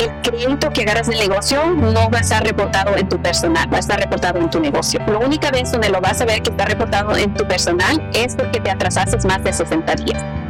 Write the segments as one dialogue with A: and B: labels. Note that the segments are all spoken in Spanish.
A: el crédito que agarras del negocio no va a estar reportado en tu personal, va a estar reportado en tu negocio. La única vez donde lo vas a ver que está reportado en tu personal es porque te atrasaste más de 60 días.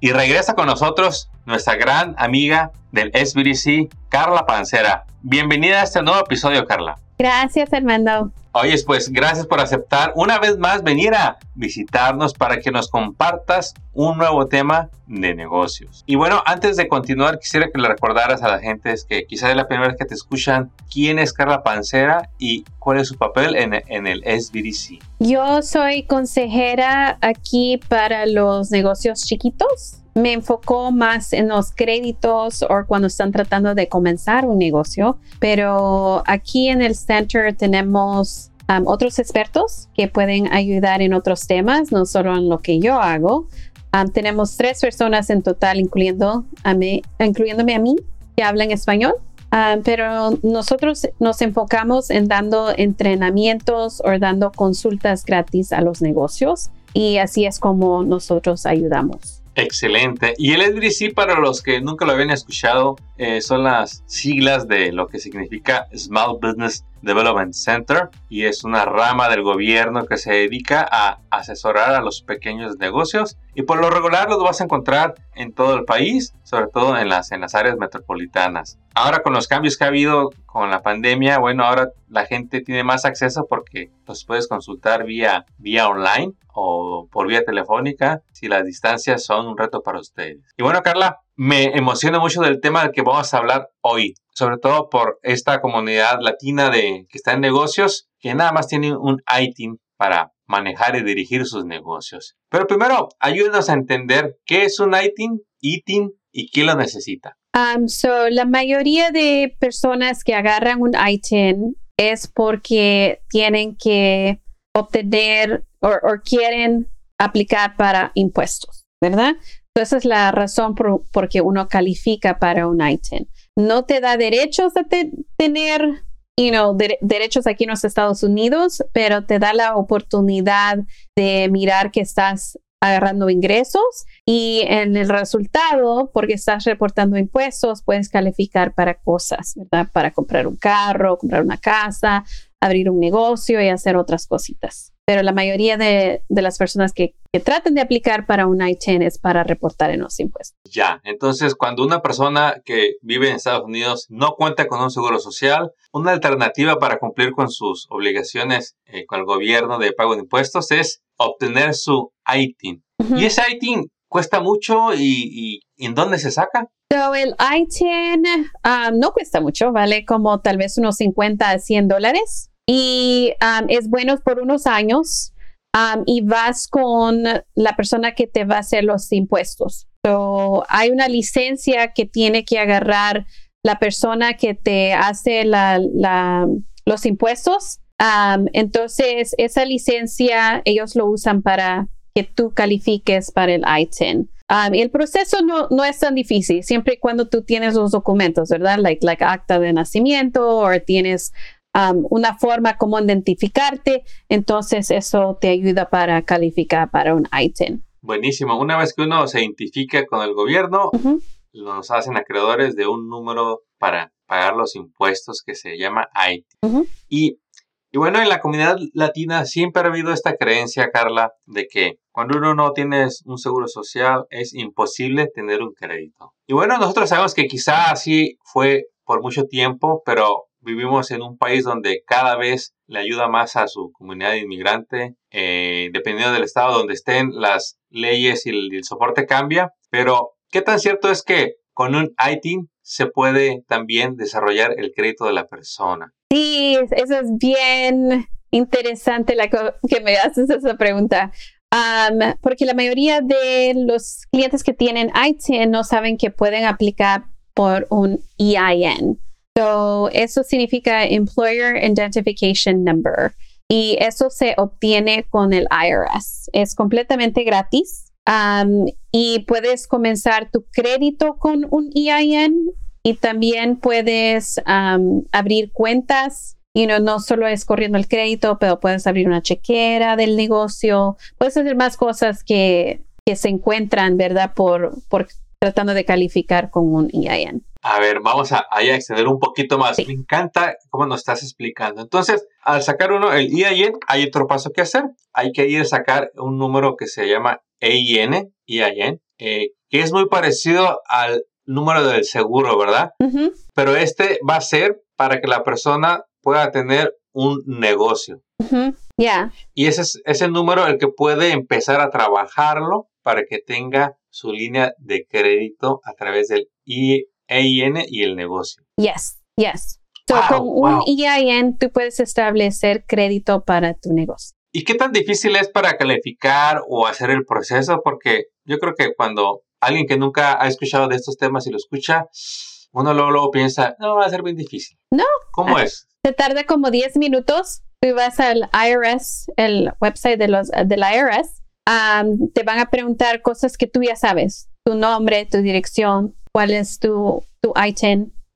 B: y regresa con nosotros nuestra gran amiga del SBDC, Carla Pancera. Bienvenida a este nuevo episodio, Carla.
A: Gracias, Armando.
B: Oyes, pues gracias por aceptar una vez más venir a visitarnos para que nos compartas un nuevo tema de negocios. Y bueno, antes de continuar, quisiera que le recordaras a la gente que quizás es la primera vez que te escuchan quién es Carla Pancera y cuál es su papel en, en el SBDC.
A: Yo soy consejera aquí para los negocios chiquitos me enfocó más en los créditos o cuando están tratando de comenzar un negocio, pero aquí en el center tenemos um, otros expertos que pueden ayudar en otros temas, no solo en lo que yo hago. Um, tenemos tres personas en total, incluyendo a mí, incluyéndome a mí, que hablan español. Um, pero nosotros nos enfocamos en dando entrenamientos o dando consultas gratis a los negocios y así es como nosotros ayudamos.
B: Excelente. Y el SBDC, para los que nunca lo habían escuchado, eh, son las siglas de lo que significa Small Business Development Center y es una rama del gobierno que se dedica a asesorar a los pequeños negocios y por lo regular los vas a encontrar en todo el país, sobre todo en las, en las áreas metropolitanas. Ahora con los cambios que ha habido con la pandemia, bueno, ahora la gente tiene más acceso porque los puedes consultar vía, vía online o por vía telefónica si las distancias son un reto para ustedes. Y bueno, Carla, me emociona mucho del tema del que vamos a hablar hoy, sobre todo por esta comunidad latina de que está en negocios que nada más tiene un ITIN para manejar y dirigir sus negocios. Pero primero, ayúdenos a entender qué es un ITIN, ITIN y quién lo necesita.
A: Um, so, la mayoría de personas que agarran un ITIN es porque tienen que obtener o quieren aplicar para impuestos, ¿verdad? Esa es la razón por, que uno califica para un ITIN. No te da derechos a tener you know, derechos aquí en los Estados Unidos, pero te da la oportunidad de mirar que estás agarrando ingresos y en el resultado, porque estás reportando impuestos, puedes calificar para cosas, ¿verdad? Para comprar un carro, comprar una casa, abrir un negocio y hacer otras cositas pero la mayoría de, las personas que, que, traten de aplicar para un I-10 es para reportar en los impuestos.
B: Ya, entonces cuando una persona que vive en Estados Unidos no cuenta con un seguro social, una alternativa para cumplir con sus obligaciones eh, con el gobierno de pago de impuestos es obtener su ITIN. Y ese ITIN cuesta mucho y, ¿en dónde se saca?
A: So, el ITIN um, no cuesta mucho, vale como tal vez unos 50 a 100 dólares y um, es bueno por unos años um, y vas con la persona que te va a hacer los impuestos. So, hay una licencia que tiene que agarrar la persona que te hace la, los impuestos. Um, entonces, esa licencia ellos lo usan para que tú califiques para el ITIN. el proceso no, no, es tan difícil, siempre y cuando tú tienes los documentos, ¿verdad? Like, like acta de nacimiento o tienes una forma como identificarte, entonces eso te ayuda para calificar para un ITIN.
B: Buenísimo. Una vez que uno se identifica con el gobierno, nos hacen acreedores de un número para pagar los impuestos que se llama ITIN. y, y bueno, en la comunidad latina siempre ha habido esta creencia, Carla, de que cuando uno no tiene un seguro social es imposible tener un crédito. Y bueno, nosotros sabemos que quizá así fue por mucho tiempo, pero vivimos en un país donde cada vez le ayuda más a su comunidad inmigrante, eh, dependiendo del estado donde estén, las leyes y el, soporte cambia, pero ¿qué tan cierto es que con un ITIN se puede también desarrollar el crédito de la persona?
A: Sí, eso es bien interesante la que me haces esa pregunta. porque la mayoría de los clientes que tienen ITIN no saben que pueden aplicar por un EIN. So, eso significa Employer Identification Number. y eso se obtiene con el IRS. Es completamente gratis y puedes comenzar tu crédito con un EIN y también puedes abrir cuentas. Y no, no solo es corriendo el crédito, pero puedes abrir una chequera del negocio, puedes hacer más cosas que, que se encuentran, ¿verdad? Por, por tratando de calificar con un EIN.
B: A ver, vamos a, a extender un poquito más. Me encanta cómo nos estás explicando. Entonces, al sacar uno, el EIN, hay otro paso que hacer. Hay que ir a sacar un número que se llama EIN, EIN eh, que es muy parecido al número del seguro, ¿verdad? Pero este va a ser para que la persona pueda tener un negocio.
A: Ya.
B: Y ese es, el número el que puede empezar a trabajarlo para que tenga su línea de crédito a través del EIN y el negocio.
A: Yes, yes. So, con un EIN tú puedes establecer crédito para tu negocio.
B: ¿Y qué tan difícil es para calificar o hacer el proceso? Porque yo creo que cuando alguien que nunca ha escuchado de estos temas y lo escucha, uno luego, piensa, no, va a ser bien difícil.
A: No.
B: ¿Cómo es?
A: Se tarda como 10 minutos. Tú vas al IRS, el website de los, del IRS, te van a preguntar cosas que tú ya sabes. Tu nombre, tu dirección, cuál es tu, tu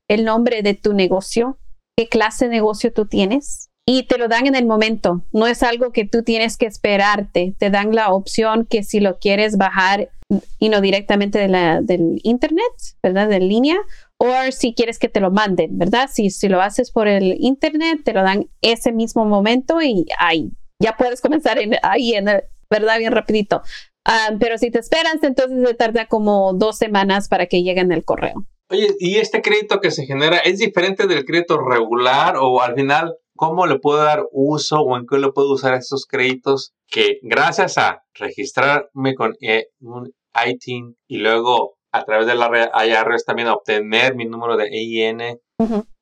A: el nombre de tu negocio, qué clase de negocio tú tienes y te lo dan en el momento. No es algo que tú tienes que esperarte. Te dan la opción que si lo quieres bajar y no directamente de del internet, ¿verdad? De línea, o si quieres que te lo manden, ¿verdad? Si, si lo haces por el internet, te lo dan ese mismo momento y ahí ya puedes comenzar en, ahí, en ¿verdad? Bien rapidito. Ah, pero si te esperas, entonces se tarda como dos semanas para que llegue en el correo.
B: Oye, ¿y este crédito que se genera es diferente del crédito regular o al final cómo le puedo dar uso o en qué le puedo usar estos créditos que gracias a registrarme con e, un ITIN y luego a través de la IRS también obtener mi número de EIN,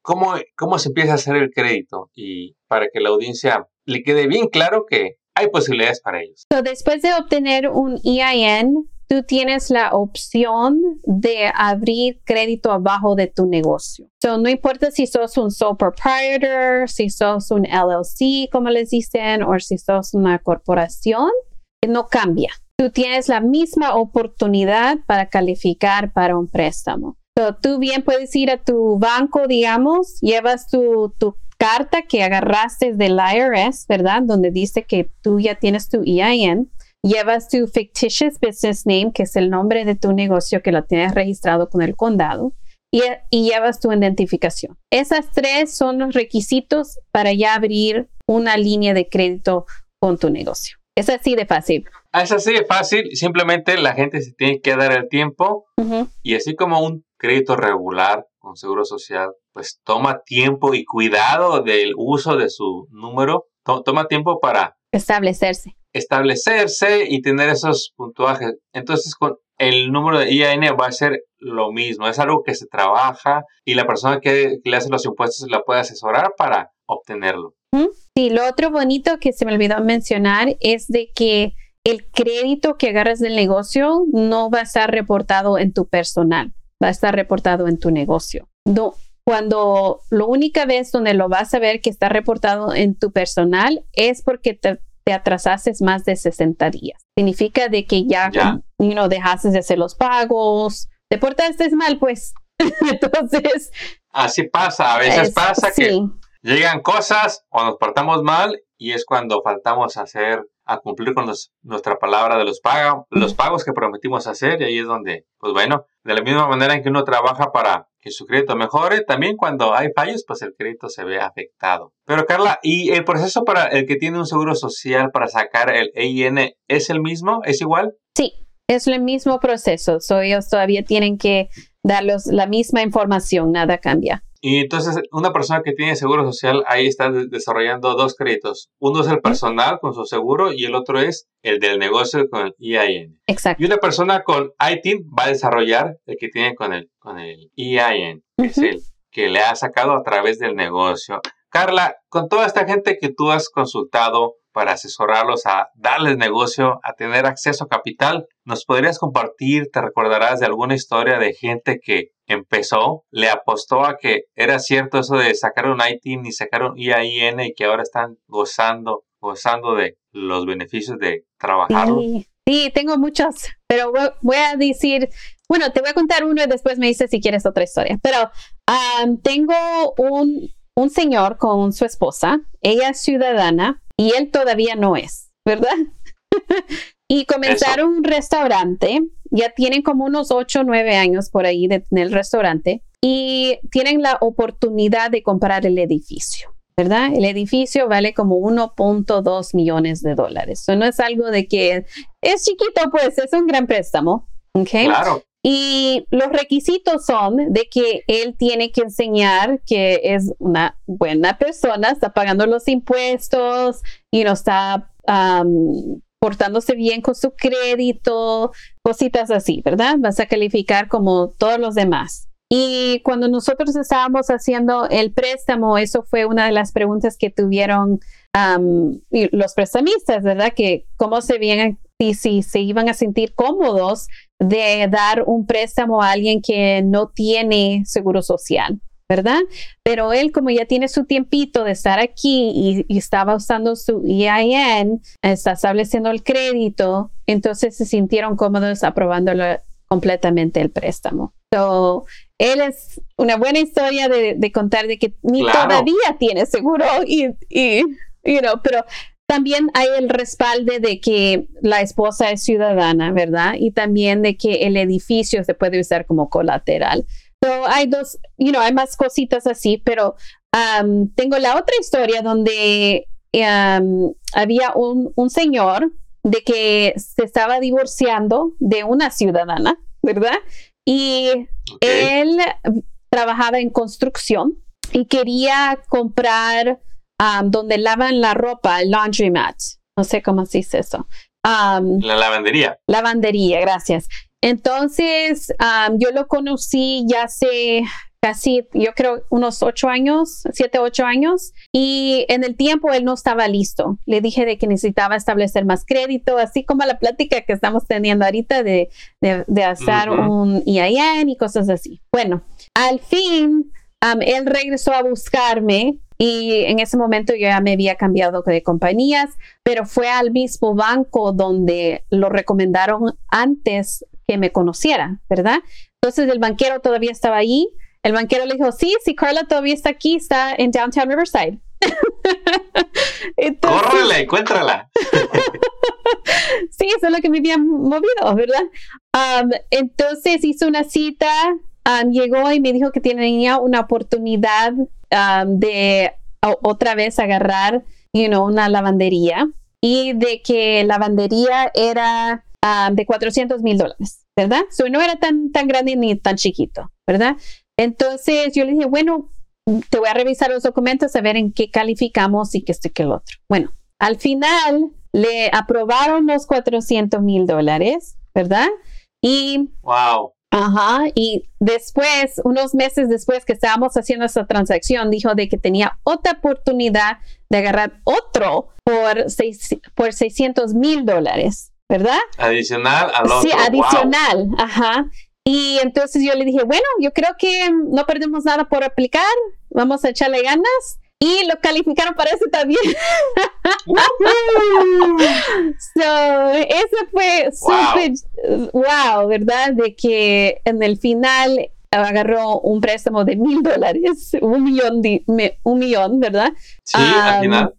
B: ¿cómo, ¿cómo se empieza a hacer el crédito? Y para que la audiencia le quede bien claro que hay posibilidades para ellos.
A: después de obtener un EIN, tú tienes la opción de abrir crédito abajo de tu negocio. So, no importa si sos un sole proprietor, si sos un LLC, como les dicen, o si sos una corporación, no cambia. Tú tienes la misma oportunidad para calificar para un préstamo. So, tú bien puedes ir a tu banco, digamos, llevas tu, tu carta que agarraste del IRS, ¿verdad? Donde dice que tú ya tienes tu EIN llevas tu fictitious business name, que es el nombre de tu negocio que lo tienes registrado con el condado, y, llevas tu identificación. Esas tres son los requisitos para ya abrir una línea de crédito con tu negocio. Es así de fácil.
B: Es así de fácil, simplemente la gente se tiene que dar el tiempo y así como un crédito regular con seguro social, pues toma tiempo y cuidado del uso de su número, toma tiempo para
A: establecerse
B: establecerse y tener esos puntuajes. Entonces, con el número de IAN va a ser lo mismo. Es algo que se trabaja y la persona que, le hace los impuestos la puede asesorar para obtenerlo.
A: Sí, lo otro bonito que se me olvidó mencionar es de que el crédito que agarras del negocio no va a estar reportado en tu personal, va a estar reportado en tu negocio. No, cuando la única vez donde lo vas a ver que está reportado en tu personal es porque te te atrasaste más de 60 días. Significa de que ya, no dejaste de hacer los pagos, te portaste mal, pues. Entonces.
B: Así pasa, a veces pasa que llegan cosas o nos portamos mal y es cuando faltamos hacer, a cumplir con nuestra palabra de los, pagos, los pagos que prometimos hacer y ahí es donde, pues bueno, de la misma manera en que uno trabaja para que su crédito mejore, también cuando hay fallos, pues el crédito se ve afectado. Pero Carla, ¿y el proceso para el que tiene un seguro social para sacar el EIN es el mismo? ¿Es igual?
A: Sí, es el mismo proceso. So, ellos todavía tienen que darles la misma información, nada cambia.
B: Y entonces una persona que tiene seguro social ahí está desarrollando dos créditos. Uno es el personal con su seguro y el otro es el del negocio con el EIN.
A: Exacto.
B: Y una persona con ITIN va a desarrollar el que tiene con el, con el EIN, que es el que le ha sacado a través del negocio. Carla, con toda esta gente que tú has consultado para asesorarlos a darles negocio, a tener acceso a capital, ¿nos podrías compartir, te recordarás de alguna historia de gente que empezó, le apostó a que era cierto eso de sacar un ITIN y sacar un IAIN y que ahora están gozando, gozando de los beneficios de trabajar?
A: Sí, tengo muchos, pero voy a decir, bueno, te voy a contar uno y después me dices si quieres otra historia. Pero tengo un, un señor con su esposa, ella es ciudadana y él todavía no es, ¿verdad? y comenzaron un restaurante, ya tienen como unos 8 o 9 años por ahí de tener el restaurante y tienen la oportunidad de comprar el edificio. ¿verdad? El edificio vale como 1.2 millones de dólares. Eso no es algo de que es chiquito, pues es un gran préstamo. ¿okay?
B: Claro.
A: Y los requisitos son de que él tiene que enseñar que es una buena persona, está pagando los impuestos y no está portándose bien con su crédito, cositas así, ¿verdad? Vas a calificar como todos los demás. Y cuando nosotros estábamos haciendo el préstamo, eso fue una de las preguntas que tuvieron los prestamistas, ¿verdad? Que cómo se veían y si se iban a sentir cómodos de dar un préstamo a alguien que no tiene seguro social. ¿Verdad? Pero él, como ya tiene su tiempito de estar aquí y, estaba usando su EIN, está estableciendo el crédito, entonces se sintieron cómodos aprobándolo completamente el préstamo. So, él es una buena historia de, contar de que ni todavía tiene seguro y, y you know, pero también hay el respaldo de que la esposa es ciudadana, ¿verdad? Y también de que el edificio se puede usar como colateral. So, hay dos, you know, hay más cositas así, pero um, tengo la otra historia donde um, había un, un señor de que se estaba divorciando de una ciudadana, ¿verdad? Y él trabajaba en construcción y quería comprar um, donde lavan la ropa, el laundromat. No sé cómo se dice eso.
B: Um, la lavandería.
A: Lavandería, gracias. Entonces, um, yo lo conocí ya hace casi, yo creo, unos ocho años, siete, ocho años. Y en el tiempo él no estaba listo. Le dije de que necesitaba establecer más crédito, así como la plática que estamos teniendo ahorita de, de, hacer un EIN y cosas así. Bueno, al fin, um, él regresó a buscarme y en ese momento yo ya me había cambiado de compañías, pero fue al mismo banco donde lo recomendaron antes que me conociera, ¿verdad? Entonces el banquero todavía estaba ahí el banquero le dijo, sí, sí, Carla todavía está aquí, está en Downtown Riverside.
B: Córrela, encuéntrala.
A: sí, eso es lo que me había movido, ¿verdad? Um, entonces hizo una cita, um, llegó y me dijo que tenía una oportunidad um, de otra vez agarrar, you know, una lavandería y de que la lavandería era de 400 mil dólares, ¿verdad? So, no era tan, tan grande ni tan chiquito, ¿verdad? Entonces yo le dije, bueno, te voy a revisar los documentos a ver en qué calificamos y qué esto y qué el otro. Bueno, al final le aprobaron los 400 mil dólares, ¿verdad? Y...
B: ¡Wow!
A: Ajá, y después, unos meses después que estábamos haciendo esa transacción, dijo de que tenía otra oportunidad de agarrar otro por, seis, por 600 mil dólares, ¿verdad?
B: Adicional al otro.
A: Sí, adicional, ajá. Y entonces yo le dije, bueno, yo creo que no perdemos nada por aplicar, vamos a echarle ganas. Y lo calificaron para eso también. so, eso fue súper wow. ¿verdad? De que en el final agarró un préstamo de mil dólares, un millón, un millón, ¿verdad?
B: Sí, al final.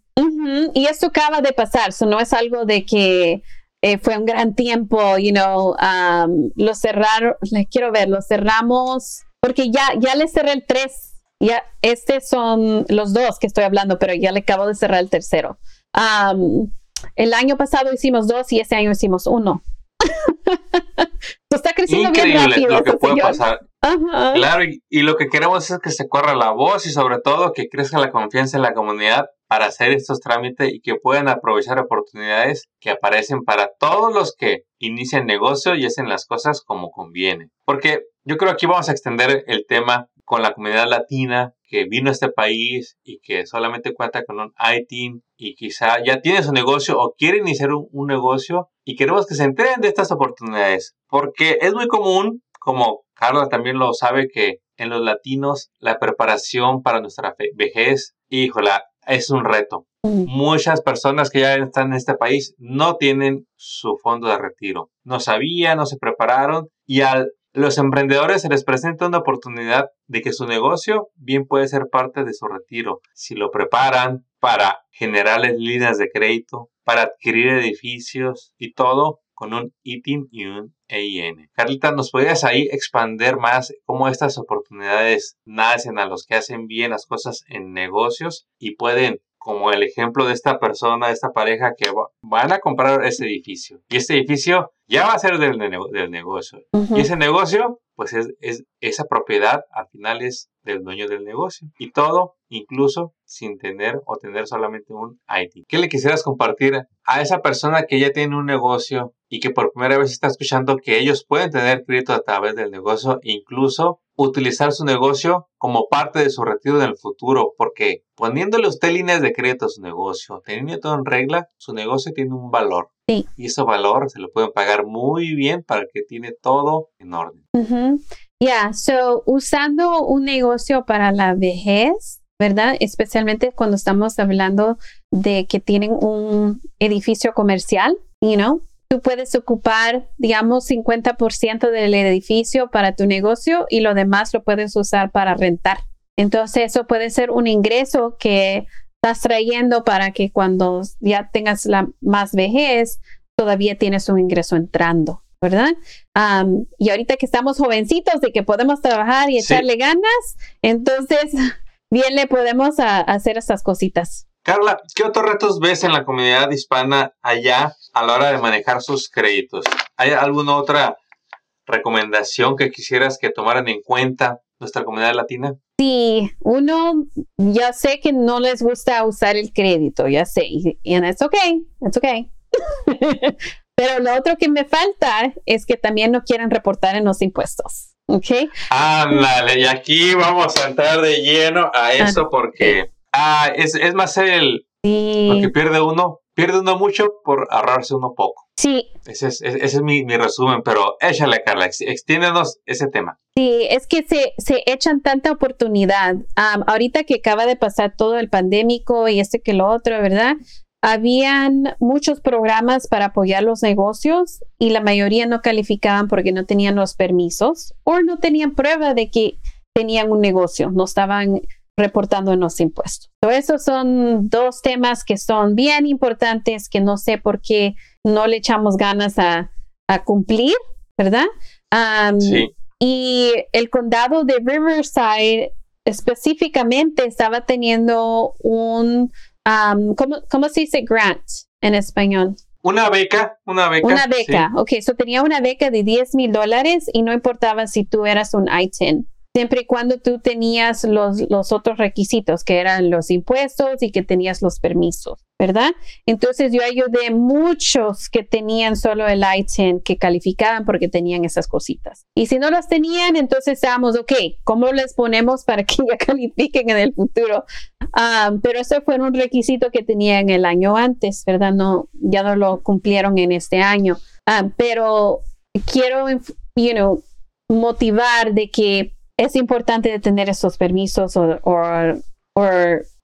A: y esto acaba de pasar, so no es algo de que eh, fue un gran tiempo, you know, um, lo cerraron, quiero ver, lo cerramos, porque ya, ya le cerré el 3, ya, estos son los dos que estoy hablando, pero ya le acabo de cerrar el tercero. Um, el año pasado hicimos dos y este año hicimos uno. está creciendo
B: Increíble
A: bien rápido.
B: Lo que puede pasar. Claro, y, y, lo que queremos es que se corra la voz y sobre todo que crezca la confianza en la comunidad para hacer estos trámites y que puedan aprovechar oportunidades que aparecen para todos los que inician negocio y hacen las cosas como conviene. Porque yo creo que aquí vamos a extender el tema con la comunidad latina que vino a este país y que solamente cuenta con un ITIN y quizá ya tiene su negocio o quiere iniciar un, negocio y queremos que se enteren de estas oportunidades porque es muy común, como Carla también lo sabe, que en los latinos la preparación para nuestra vejez, híjola, es un reto. Muchas personas que ya están en este país no tienen su fondo de retiro. No sabían, no se prepararon y a los emprendedores se les presenta una oportunidad de que su negocio bien puede ser parte de su retiro si lo preparan para generarles líneas de crédito, para adquirir edificios y todo con un ITIN y un EIN. Carlita, ¿nos podrías ahí expander más cómo estas oportunidades nacen a los que hacen bien las cosas en negocios y pueden como el ejemplo de esta persona, de esta pareja que van a comprar ese edificio. Y este edificio ya va a ser del, del negocio. Y ese negocio, pues es, es, esa propiedad al final es del dueño del negocio. Y todo, incluso sin tener o tener solamente un IT. ¿Qué le quisieras compartir a esa persona que ya tiene un negocio y que por primera vez está escuchando que ellos pueden tener crédito a través del negocio, incluso utilizar su negocio como parte de su retiro en el futuro, porque poniéndole usted líneas de crédito a su negocio, teniendo todo en regla, su negocio tiene un valor.
A: Sí.
B: Y ese valor se lo pueden pagar muy bien para que tiene todo en orden.
A: Ya, so usando un negocio para la vejez, ¿verdad? Especialmente cuando estamos hablando de que tienen un edificio comercial, you know, tú puedes ocupar, digamos, 50% del edificio para tu negocio y lo demás lo puedes usar para rentar. Entonces, eso puede ser un ingreso que estás trayendo para que cuando ya tengas la más vejez, todavía tienes un ingreso entrando, ¿verdad? y ahorita que estamos jovencitos y que podemos trabajar y echarle ganas, entonces bien le podemos hacer estas cositas.
B: Carla, ¿qué otros retos ves en la comunidad hispana allá a la hora de manejar sus créditos? ¿Hay alguna otra recomendación que quisieras que tomaran en cuenta nuestra comunidad latina?
A: Sí, uno, ya sé que no les gusta usar el crédito, ya sé, y es ok, es ok. Pero lo otro que me falta es que también no quieren reportar en los impuestos. ¿Ok?
B: Ándale, y aquí vamos a entrar de lleno a eso porque Ah, es, es más el lo que pierde uno. Pierde uno mucho por ahorrarse uno poco.
A: Sí.
B: Ese es, ese es mi, mi, resumen, pero échale, Carla, extiéndenos ese tema.
A: Sí, es que se, se echan tanta oportunidad. ahorita que acaba de pasar todo el pandémico y este que lo otro, ¿verdad? Habían muchos programas para apoyar los negocios y la mayoría no calificaban porque no tenían los permisos o no tenían prueba de que tenían un negocio, no estaban reportando en los impuestos. esos son dos temas que son bien importantes que no sé por qué no le echamos ganas a, cumplir, ¿verdad?
B: sí.
A: Y el condado de Riverside específicamente estaba teniendo un, ¿cómo, se dice grant en español?
B: Una beca, una beca.
A: Una beca, ok. So tenía una beca de 10 mil dólares y no importaba si tú eras un ITIN siempre y cuando tú tenías los, otros requisitos, que eran los impuestos y que tenías los permisos, ¿verdad? Entonces yo ayudé muchos que tenían solo el ITIN, que calificaban porque tenían esas cositas. Y si no las tenían, entonces estábamos, ok, ¿cómo les ponemos para que ya califiquen en el futuro? Ah, pero ese fue un requisito que tenían el año antes, ¿verdad? No, ya no lo cumplieron en este año. Ah, pero quiero, you know, motivar de que es importante tener esos permisos o,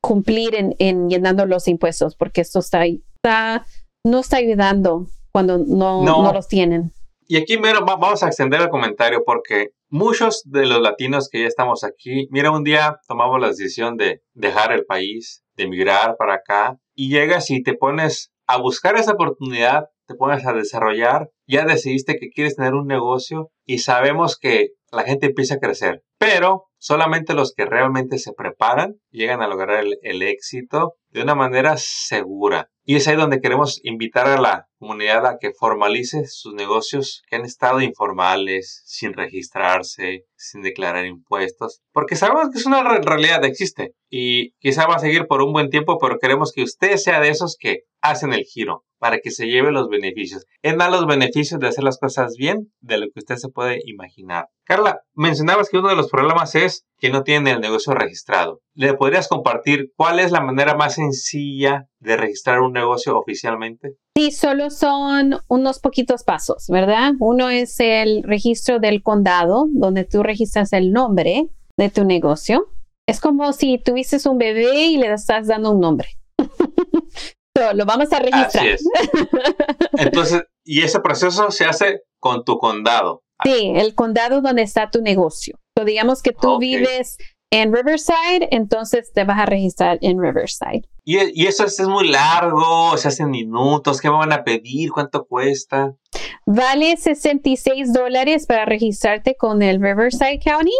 A: cumplir en, llenando los impuestos, porque esto está, está, no está ayudando cuando no, no. los tienen.
B: Y aquí, vamos a extender el comentario porque muchos de los latinos que ya estamos aquí, mira, un día tomamos la decisión de dejar el país, de emigrar para acá, y llegas y te pones a buscar esa oportunidad, te pones a desarrollar, ya decidiste que quieres tener un negocio y sabemos que la gente empieza a crecer. Pero solamente los que realmente se preparan llegan a lograr el, éxito de una manera segura. Y es ahí donde queremos invitar a la comunidad a que formalice sus negocios que han estado informales, sin registrarse, sin declarar impuestos, porque sabemos que es una realidad, existe. Y quizá va a seguir por un buen tiempo, pero queremos que usted sea de esos que hacen el giro para que se lleve los beneficios. Es más los beneficios de hacer las cosas bien de lo que usted se puede imaginar. Carla, mencionabas que uno de los problemas es que no tienen el negocio registrado. ¿Le podrías compartir cuál es la manera más sencilla de registrar un negocio oficialmente?
A: Sí, solo son unos poquitos pasos, ¿verdad? Uno es el registro del condado, donde tú registras el nombre de tu negocio. Es como si tuvieses un bebé y le estás dando un nombre. Lo vamos a registrar.
B: Entonces, y ese proceso se hace con tu condado.
A: Sí, el condado donde está tu negocio. So, digamos que tú vives en Riverside, entonces te vas a registrar en Riverside.
B: Y, eso es, muy largo, se hacen minutos, ¿qué me van a pedir? ¿Cuánto cuesta?
A: Vale 66 dólares para registrarte con el Riverside County.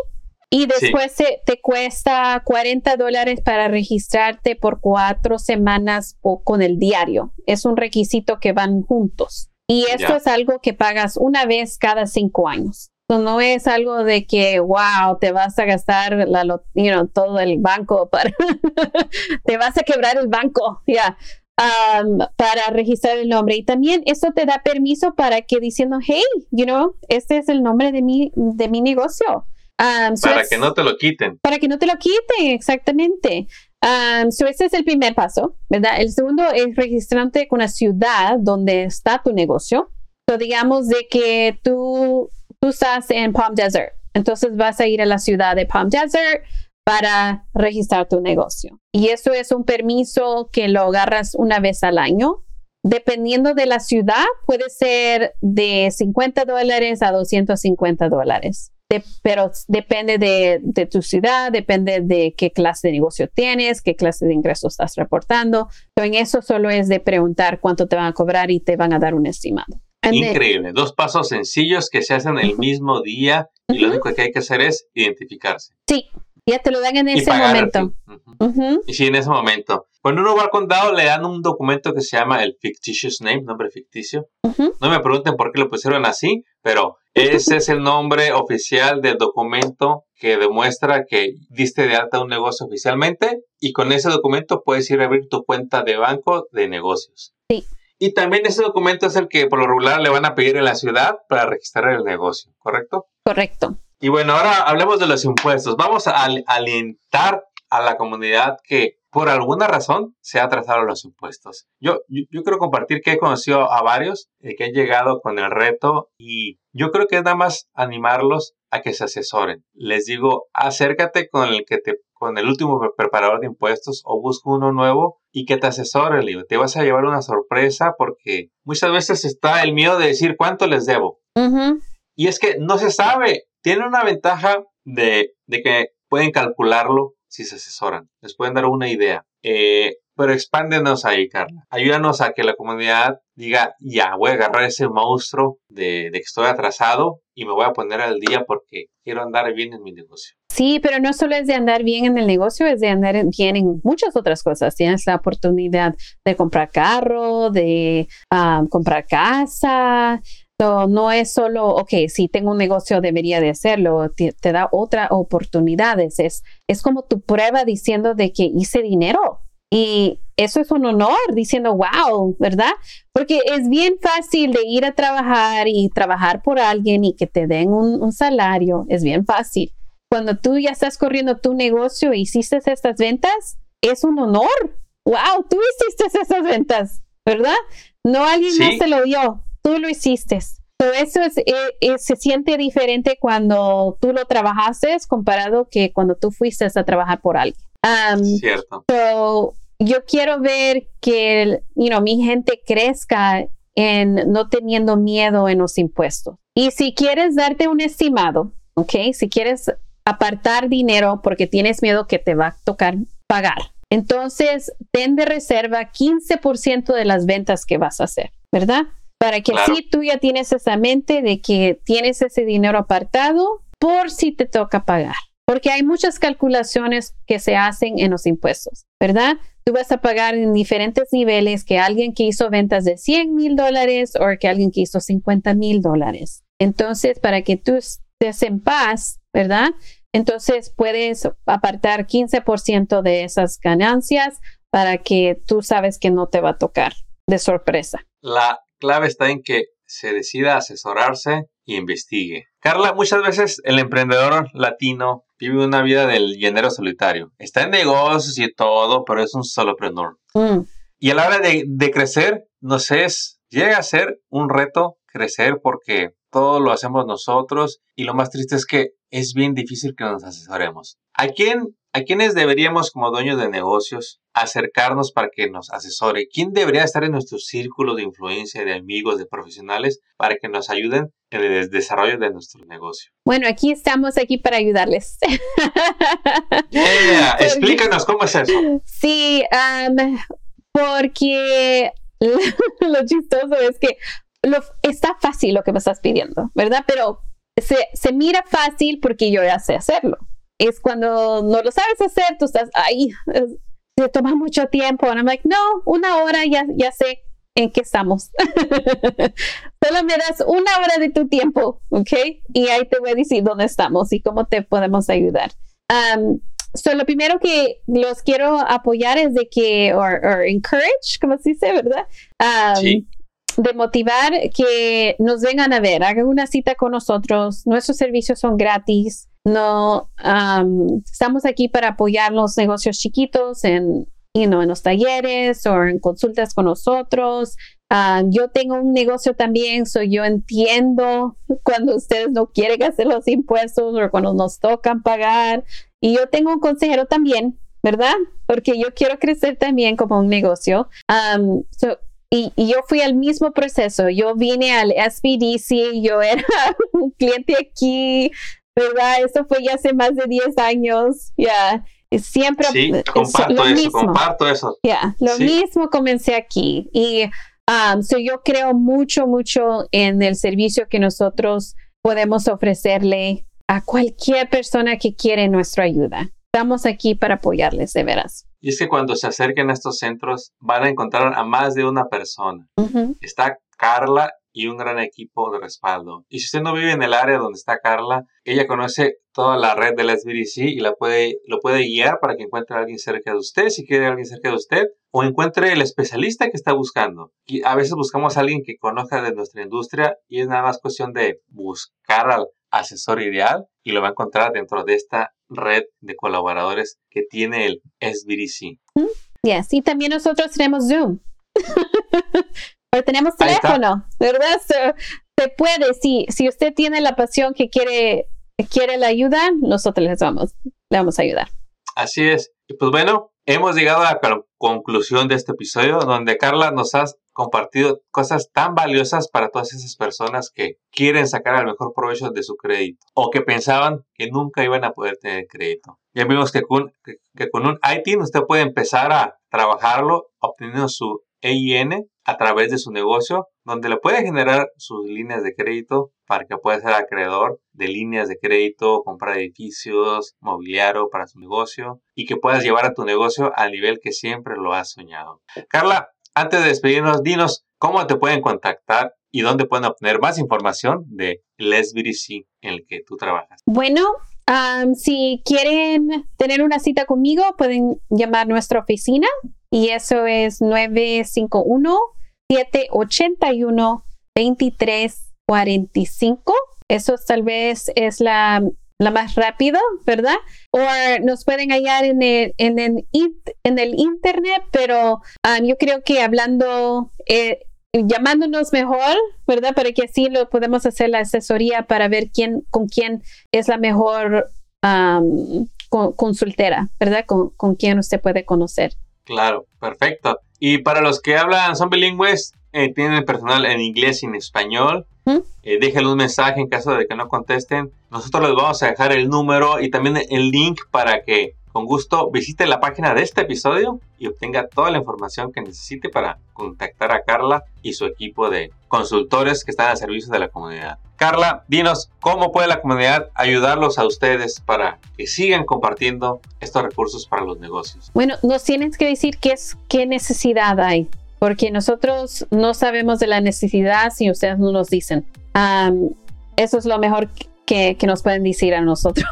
A: Y después te, cuesta 40 dólares para registrarte por cuatro semanas con el diario. Es un requisito que van juntos. Y esto es algo que pagas una vez cada cinco años. No es algo de que, wow, te vas a gastar la, you todo el banco para, te vas a quebrar el banco, ya, um, para registrar el nombre. Y también eso te da permiso para que diciendo, hey, you know, este es el nombre de mi, de mi negocio.
B: Um, para que no te lo quiten.
A: Para que no te lo quiten, exactamente. Um, ese es el primer paso, ¿verdad? El segundo es registrarte con la ciudad donde está tu negocio. So, digamos de que tú, tú estás en Palm Desert, entonces vas a ir a la ciudad de Palm Desert para registrar tu negocio. Y eso es un permiso que lo agarras una vez al año. Dependiendo de la ciudad, puede ser de 50 dólares a 250 dólares pero depende de, tu ciudad, depende de qué clase de negocio tienes, qué clase de ingresos estás reportando. Pero en eso solo es de preguntar cuánto te van a cobrar y te van a dar un estimado.
B: Increíble. Dos pasos sencillos que se hacen el mismo día y lo único que hay que hacer es identificarse.
A: Sí, ya te lo dan en ese momento.
B: Y sí, en ese momento. Cuando uno va al condado, le dan un documento que se llama el fictitious name, nombre ficticio. No me pregunten por qué lo pusieron así, pero ese es el nombre oficial del documento que demuestra que diste de alta un negocio oficialmente y con ese documento puedes ir a abrir tu cuenta de banco de negocios.
A: Sí.
B: Y también ese documento es el que por lo regular le van a pedir en la ciudad para registrar el negocio, ¿correcto?
A: Correcto.
B: Y bueno, ahora hablemos de los impuestos. Vamos a alentar a la comunidad que por alguna razón se ha atrasado los impuestos. Yo, yo, quiero compartir que he conocido a varios eh, que han llegado con el reto y yo creo que es nada más animarlos a que se asesoren. Les digo, acércate con el que te con el último preparador de impuestos o busca uno nuevo y que te asesore, te vas a llevar una sorpresa porque muchas veces está el miedo de decir cuánto les debo. Y es que no se sabe. Tiene una ventaja de, de que pueden calcularlo si se asesoran. Les pueden dar una idea. Eh, pero expándenos ahí, Carla. Ayúdanos a que la comunidad diga, ya, voy a agarrar ese monstruo de, que estoy atrasado y me voy a poner al día porque quiero andar bien en mi negocio.
A: Sí, pero no solo es de andar bien en el negocio, es de andar bien en muchas otras cosas. Tienes la oportunidad de comprar carro, de ah, comprar casa, no es solo, ok, si tengo un negocio debería de hacerlo, te, da otras oportunidades. Es, es como tu prueba diciendo de que hice dinero. Y eso es un honor, diciendo, wow, ¿verdad? Porque es bien fácil de ir a trabajar y trabajar por alguien y que te den un, un salario, es bien fácil. Cuando tú ya estás corriendo tu negocio y hiciste estas ventas, es un honor. Wow, tú hiciste esas ventas, ¿verdad? No alguien más te lo dio tú lo hiciste. eso es, eh, se siente diferente cuando tú lo trabajaste comparado que cuando tú fuiste a trabajar por alguien.
B: Cierto.
A: yo quiero ver que you know, mi gente crezca en no teniendo miedo en los impuestos. Y si quieres darte un estimado, ¿ok? Si quieres apartar dinero porque tienes miedo que te va a tocar pagar, entonces ten de reserva 15% de las ventas que vas a hacer, ¿verdad? Para que así tú ya tienes esa mente de que tienes ese dinero apartado por si te toca pagar. Porque hay muchas calculaciones que se hacen en los impuestos, ¿verdad? Tú vas a pagar en diferentes niveles que alguien que hizo ventas de 100 mil dólares o que alguien que hizo 50 mil dólares. Entonces, para que tú estés en paz, ¿verdad? Entonces puedes apartar 15% de esas ganancias para que tú sabes que no te va a tocar de sorpresa.
B: La clave está en que se decida asesorarse y investigue. Carla, muchas veces el emprendedor latino vive una vida del llenero solitario. Está en negocios y todo, pero es un solopreneur. Mm. Y a la hora de, de crecer, no sé, es, llega a ser un reto crecer porque todo lo hacemos nosotros y lo más triste es que es bien difícil que nos asesoremos. ¿A quién, a quiénes deberíamos como dueños de negocios acercarnos para que nos asesore? ¿Quién debería estar en nuestro círculo de influencia, de amigos, de profesionales para que nos ayuden en el desarrollo de nuestro negocio?
A: Bueno, aquí estamos aquí para ayudarles.
B: Explícanos cómo es eso.
A: Sí, porque lo chistoso es que está fácil lo que me estás pidiendo, ¿verdad? Pero se, se, mira fácil porque yo ya sé hacerlo. Es cuando no lo sabes hacer, tú estás, ahí, se toma mucho tiempo. Y I'm like, no, una hora ya, ya sé en qué estamos. Solo me das una hora de tu tiempo, ¿ok? Y ahí te voy a decir dónde estamos y cómo te podemos ayudar. Um, so lo primero que los quiero apoyar es de que, o encourage, como se dice, ¿verdad? Um, sí de motivar que nos vengan a ver, hagan una cita con nosotros. Nuestros servicios son gratis. No estamos aquí para apoyar los negocios chiquitos en, en los talleres o en consultas con nosotros. yo tengo un negocio también, so yo entiendo cuando ustedes no quieren hacer los impuestos o cuando nos tocan pagar. Y yo tengo un consejero también, ¿verdad? Porque yo quiero crecer también como un negocio. Y, yo fui al mismo proceso. Yo vine al SBDC, yo era un cliente aquí, ¿verdad? Eso fue ya hace más de 10 años. Ya, siempre.
B: Sí, comparto eso, comparto eso.
A: Ya, lo mismo comencé aquí. Y um, yo creo mucho, mucho en el servicio que nosotros podemos ofrecerle a cualquier persona que quiere nuestra ayuda. Estamos aquí para apoyarles, de veras.
B: Y es que cuando se acerquen a estos centros van a encontrar a más de una persona. Está Carla y un gran equipo de respaldo. Y si usted no vive en el área donde está Carla, ella conoce toda la red del SBDC y la puede, lo puede guiar para que encuentre a alguien cerca de usted, si quiere a alguien cerca de usted, o encuentre el especialista que está buscando. Y a veces buscamos a alguien que conozca de nuestra industria y es nada más cuestión de buscar al asesor ideal y lo va a encontrar dentro de esta red de colaboradores que tiene el SBDC.
A: Y también nosotros tenemos Zoom. o tenemos teléfono, ¿verdad? se puede, si, si usted tiene la pasión que quiere, quiere la ayuda, nosotros les vamos, le vamos a ayudar.
B: Así es. Y pues bueno, hemos llegado a la conclusión de este episodio donde Carla nos ha compartido cosas tan valiosas para todas esas personas que quieren sacar el mejor provecho de su crédito o que pensaban que nunca iban a poder tener crédito. Ya vimos que con, que, con un ITIN usted puede empezar a trabajarlo obteniendo su EIN a través de su negocio, donde le puede generar sus líneas de crédito para que pueda ser acreedor de líneas de crédito, comprar edificios, mobiliario para su negocio y que puedas llevar a tu negocio al nivel que siempre lo has soñado. Carla, antes de despedirnos, dinos cómo te pueden contactar y dónde pueden obtener más información de LesBDC en el que tú trabajas.
A: Bueno, si quieren tener una cita conmigo, pueden llamar nuestra oficina y eso es 951-781-2345. Eso tal vez es la, la más rápido, ¿verdad? O nos pueden hallar en el, en el, en el internet, pero yo creo que hablando... Eh, llamándonos mejor, ¿verdad? Para que así lo podemos hacer la asesoría para ver quién, con quién es la mejor consultera, ¿verdad? Con, con quién usted puede conocer.
B: Claro, perfecto. Y para los que hablan, son bilingües, eh, tienen personal en inglés y en español, ¿Mm? eh, déjenle un mensaje en caso de que no contesten. Nosotros les vamos a dejar el número y también el link para que con gusto visite la página de este episodio y obtenga toda la información que necesite para contactar a Carla y su equipo de consultores que están al servicio de la comunidad. Carla, dinos cómo puede la comunidad ayudarlos a ustedes para que sigan compartiendo estos recursos para los negocios.
A: Bueno, nos tienes que decir qué es qué necesidad hay, porque nosotros no sabemos de la necesidad si ustedes no nos dicen. eso es lo mejor que, nos pueden decir a nosotros.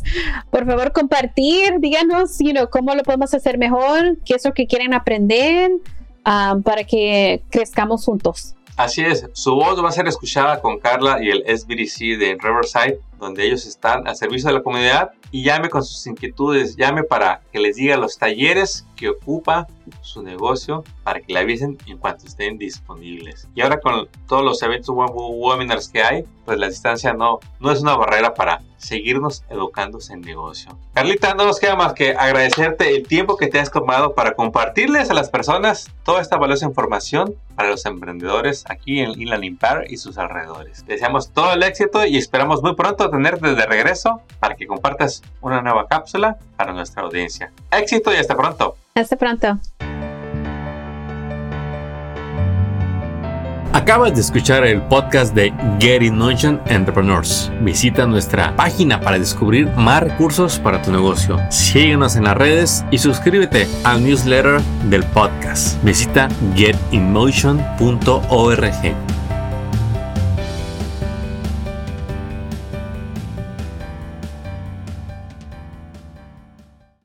A: por favor, compartir, díganos you know, cómo lo podemos hacer mejor, qué es lo que quieren aprender. ah, para que crezcamos juntos.
B: Así es, su voz va a ser escuchada con Carla y el SBDC de Riverside, donde ellos están al servicio de la comunidad y llame con sus inquietudes, llame para que les diga los talleres que ocupa su negocio para que le avisen en cuanto estén disponibles. Y ahora con todos los eventos webinars que hay, pues la distancia no, no es una barrera para seguirnos educándose en negocio. Carlita, no nos queda más que agradecerte el tiempo que te has tomado para compartirles a las personas toda esta valiosa información para los emprendedores aquí en Inland Empire y sus alrededores. deseamos todo el éxito y esperamos muy pronto tenerte de regreso para que compartas una nueva cápsula para nuestra audiencia. Éxito y hasta pronto.
A: Hasta pronto.
C: Acabas de escuchar el podcast de Get in Motion Entrepreneurs. Visita nuestra página para descubrir más recursos para tu negocio. Síguenos en las redes y suscríbete al newsletter del podcast. Visita getinmotion.org.